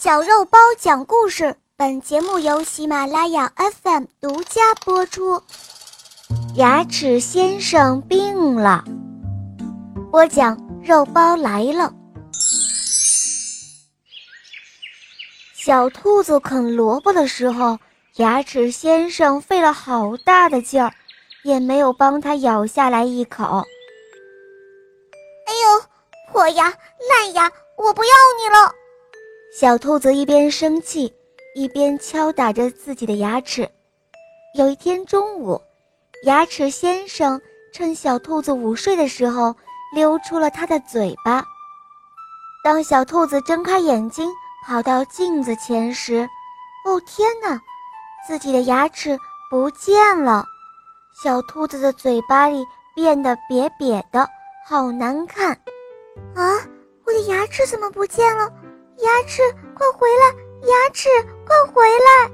小肉包讲故事，本节目由喜马拉雅 FM 独家播出。牙齿先生病了，播讲肉包来了。小兔子啃萝卜的时候，牙齿先生费了好大的劲儿，也没有帮他咬下来一口。哎呦，破牙烂牙，我不要你了！小兔子一边生气，一边敲打着自己的牙齿。有一天中午，牙齿先生趁小兔子午睡的时候，溜出了他的嘴巴。当小兔子睁开眼睛，跑到镜子前时，哦天哪，自己的牙齿不见了！小兔子的嘴巴里变得瘪瘪的，好难看。啊，我的牙齿怎么不见了？牙齿，快回来！牙齿，快回来！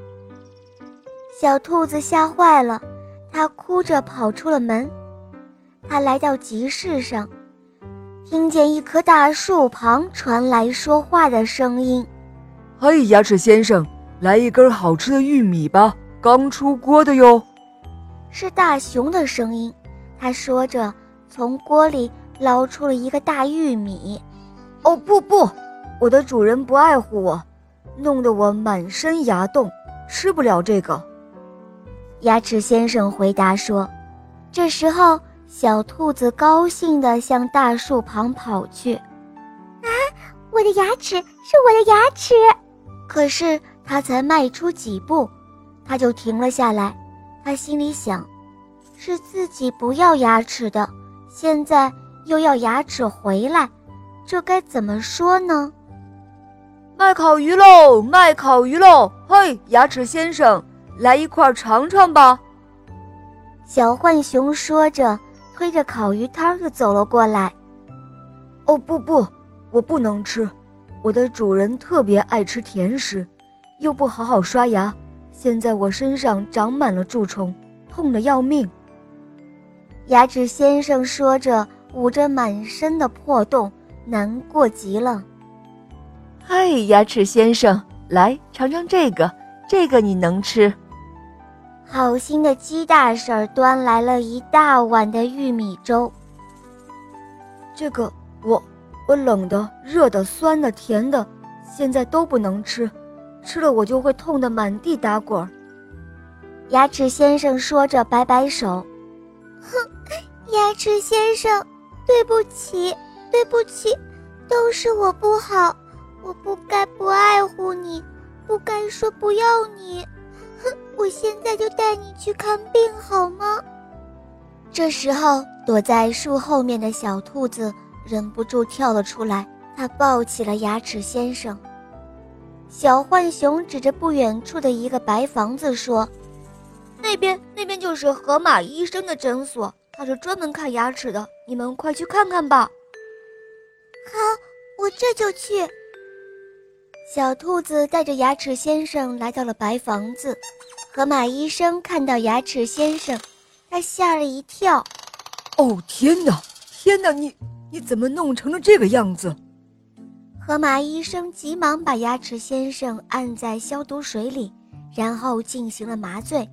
小兔子吓坏了，它哭着跑出了门。它来到集市上，听见一棵大树旁传来说话的声音：“嘿，牙齿先生，来一根好吃的玉米吧，刚出锅的哟。”是大熊的声音。他说着，从锅里捞出了一个大玉米。“哦，不不！”我的主人不爱护我，弄得我满身牙洞，吃不了这个。牙齿先生回答说：“这时候，小兔子高兴地向大树旁跑去。啊，我的牙齿是我的牙齿！可是它才迈出几步，它就停了下来。它心里想：是自己不要牙齿的，现在又要牙齿回来，这该怎么说呢？”卖烤鱼喽！卖烤鱼喽！嘿，牙齿先生，来一块尝尝吧。小浣熊说着，推着烤鱼摊就走了过来。哦不不，我不能吃，我的主人特别爱吃甜食，又不好好刷牙，现在我身上长满了蛀虫，痛得要命。牙齿先生说着，捂着满身的破洞，难过极了。嗨，牙齿先生，来尝尝这个，这个你能吃。好心的鸡大婶端来了一大碗的玉米粥。这个我我冷的、热的、酸的、甜的，现在都不能吃，吃了我就会痛得满地打滚。牙齿先生说着，摆摆手：“哼，牙齿先生，对不起，对不起，都是我不好。”我不该不爱护你，不该说不要你。哼，我现在就带你去看病好吗？这时候，躲在树后面的小兔子忍不住跳了出来，它抱起了牙齿先生。小浣熊指着不远处的一个白房子说：“那边，那边就是河马医生的诊所，他是专门看牙齿的，你们快去看看吧。”好，我这就去。小兔子带着牙齿先生来到了白房子，河马医生看到牙齿先生，他吓了一跳。哦天哪，天哪，你你怎么弄成了这个样子？河马医生急忙把牙齿先生按在消毒水里，然后进行了麻醉。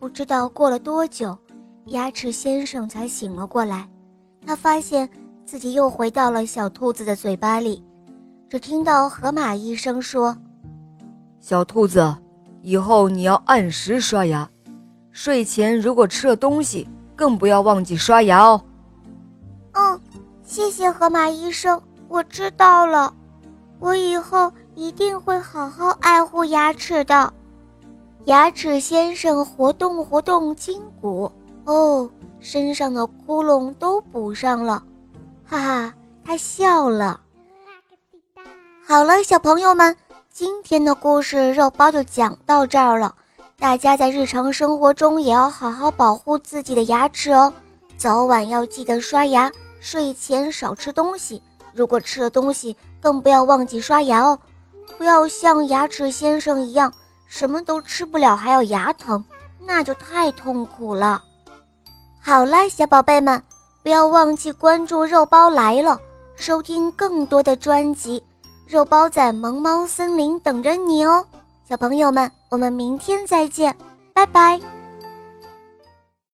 不知道过了多久，牙齿先生才醒了过来，他发现自己又回到了小兔子的嘴巴里。只听到河马医生说：“小兔子，以后你要按时刷牙，睡前如果吃了东西，更不要忘记刷牙哦。”“嗯，谢谢河马医生，我知道了，我以后一定会好好爱护牙齿的。”牙齿先生活动活动筋骨，哦，身上的窟窿都补上了，哈哈，他笑了。好了，小朋友们，今天的故事肉包就讲到这儿了。大家在日常生活中也要好好保护自己的牙齿哦，早晚要记得刷牙，睡前少吃东西。如果吃了东西，更不要忘记刷牙哦。不要像牙齿先生一样，什么都吃不了还要牙疼，那就太痛苦了。好了，小宝贝们，不要忘记关注肉包来了，收听更多的专辑。肉包在萌猫森林等着你哦，小朋友们，我们明天再见，拜拜。